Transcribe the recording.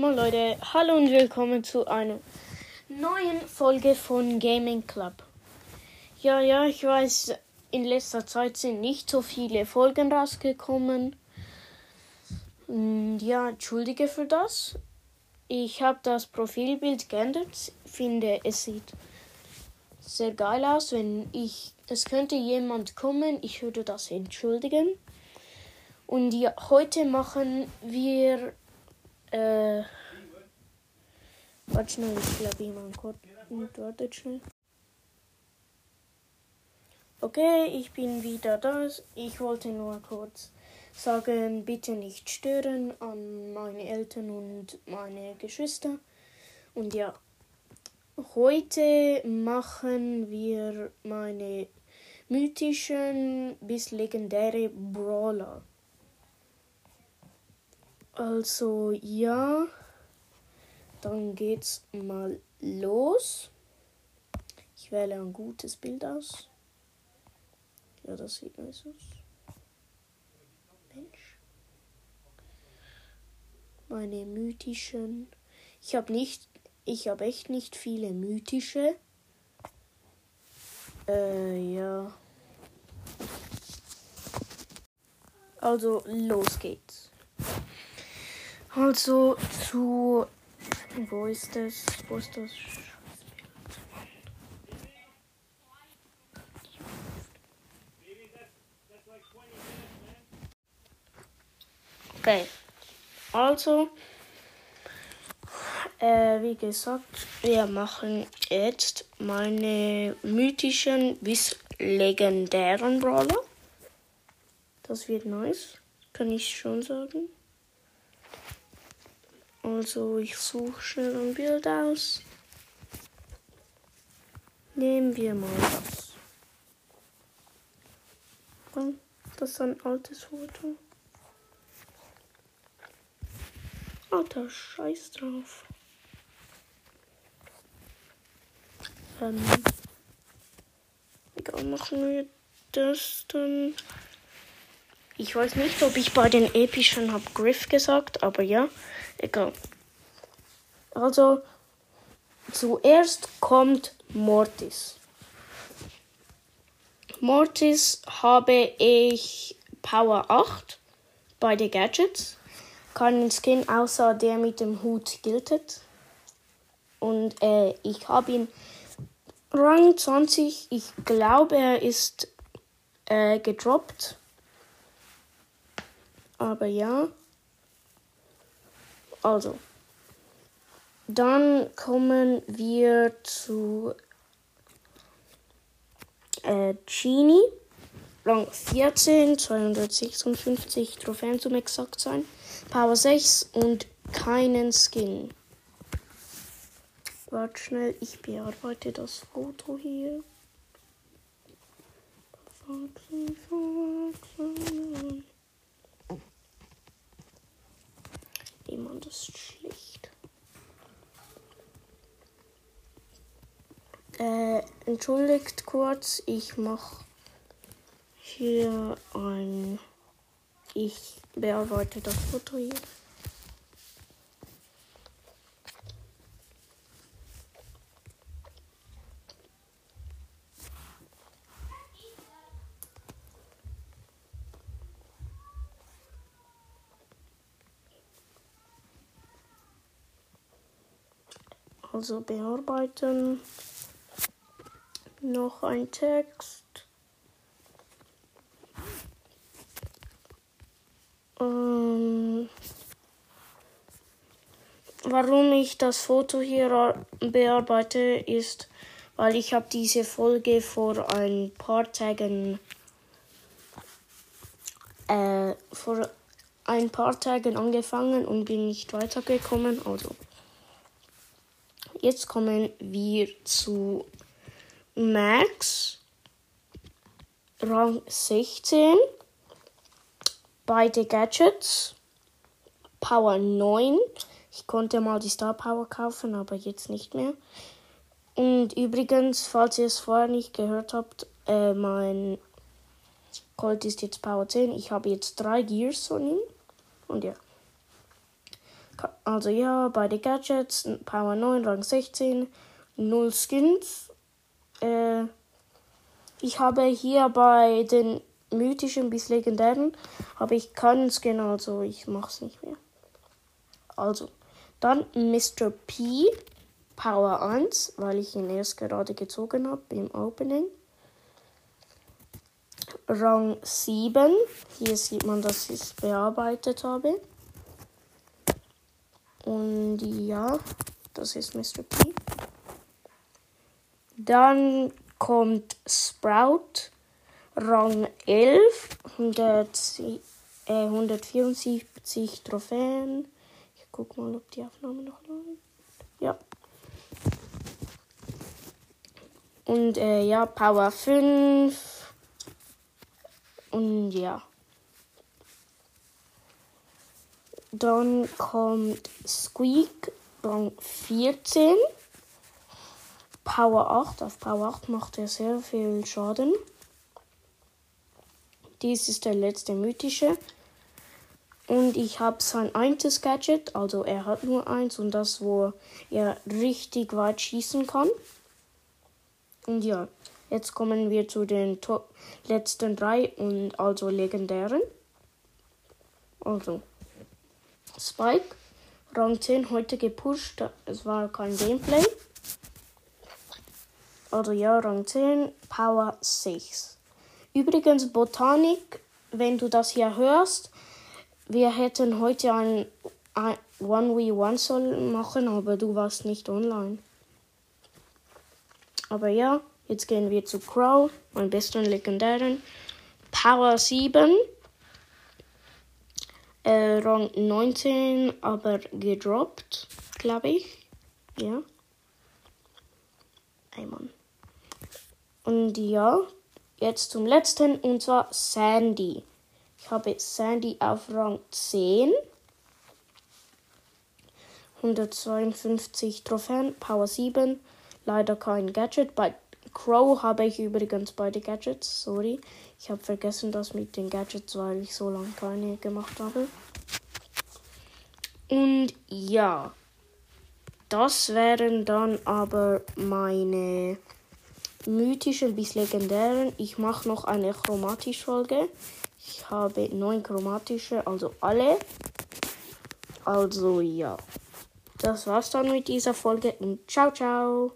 Moin Leute, hallo und willkommen zu einer neuen Folge von Gaming Club. Ja, ja, ich weiß, in letzter Zeit sind nicht so viele Folgen rausgekommen. Und ja, entschuldige für das. Ich habe das Profilbild geändert. Finde, es sieht sehr geil aus. Wenn ich, es könnte jemand kommen, ich würde das entschuldigen. Und ja, heute machen wir äh. Warte schnell, ich glaube jemand kurz. Wartet schnell. Okay, ich bin wieder da. Ich wollte nur kurz sagen, bitte nicht stören an meine Eltern und meine Geschwister. Und ja, heute machen wir meine mythischen bis legendäre Brawler. Also ja, dann geht's mal los. Ich wähle ein gutes Bild aus. Ja, das sieht nice aus. Mensch. Meine mythischen. Ich habe nicht, ich habe echt nicht viele mythische. Äh, ja. Also los geht's. Also zu. Wo ist das? Wo ist das? Okay. Also, äh, wie gesagt, wir machen jetzt meine mythischen bis legendären Brawler. Das wird nice, kann ich schon sagen. Also ich suche schnell ein Bild aus. Nehmen wir mal das. Und das ist ein altes Foto. Alter, scheiß drauf. Ähm, egal, machen wir das dann. Ich weiß nicht, ob ich bei den epischen habe Griff gesagt, aber ja. Egal. Also, zuerst kommt Mortis. Mortis habe ich Power 8 bei den Gadgets. Keinen Skin außer der mit dem Hut giltet. Und äh, ich habe ihn Rang 20. Ich glaube, er ist äh, gedroppt. Aber ja. Also, dann kommen wir zu äh, Genie. Rang 14, 256 Trophäen zum exakt sein. Power 6 und keinen Skin. Warte schnell, ich bearbeite das Foto hier. Jemand ist schlecht. Äh, entschuldigt kurz, ich mache hier ein. Ich bearbeite das Foto hier. Also bearbeiten. Noch ein Text. Ähm, warum ich das Foto hier bearbeite, ist, weil ich habe diese Folge vor ein paar Tagen äh, vor ein paar Tagen angefangen und bin nicht weitergekommen. Also Jetzt kommen wir zu Max. Rang 16. Beide Gadgets. Power 9. Ich konnte mal die Star Power kaufen, aber jetzt nicht mehr. Und übrigens, falls ihr es vorher nicht gehört habt, äh, mein Colt ist jetzt Power 10. Ich habe jetzt drei Gears von ihm. Und ja. Also ja, bei den Gadgets, Power 9, Rang 16, 0 Skins. Äh, ich habe hier bei den mythischen bis legendären, habe ich keinen Skin, also ich mache es nicht mehr. Also, dann Mr. P, Power 1, weil ich ihn erst gerade gezogen habe im Opening. Rang 7, hier sieht man, dass ich es bearbeitet habe. Und ja, das ist Mr. P. Dann kommt Sprout, Rang 11, 100, äh, 174 Trophäen. Ich guck mal, ob die Aufnahme noch läuft. Ja. Und äh, ja, Power 5. Und ja. Dann kommt Squeak, Rang 14. Power 8. Auf Power 8 macht er sehr viel Schaden. Dies ist der letzte mythische. Und ich habe sein einziges Gadget, also er hat nur eins und das, wo er richtig weit schießen kann. Und ja, jetzt kommen wir zu den letzten drei und also legendären. Also, Spike, Rang 10 heute gepusht, es war kein Gameplay. Also ja, Rang 10, Power 6. Übrigens, Botanik, wenn du das hier hörst, wir hätten heute ein, ein 1v1 soll machen, aber du warst nicht online. Aber ja, jetzt gehen wir zu Crow, mein besten legendären. Power 7. Äh, Rang 19, aber gedroppt, glaube ich. Ja. Ey Mann. Und ja, jetzt zum letzten und zwar Sandy. Ich habe Sandy auf Rang 10. 152 Trophäen, Power 7. Leider kein Gadget. Bei Crow habe ich übrigens beide Gadgets. Sorry. Ich habe vergessen das mit den Gadgets, weil ich so lange keine gemacht habe. Und ja. Das wären dann aber meine mythischen bis legendären. Ich mache noch eine chromatische Folge. Ich habe neun chromatische, also alle. Also ja. Das war's dann mit dieser Folge und ciao, ciao.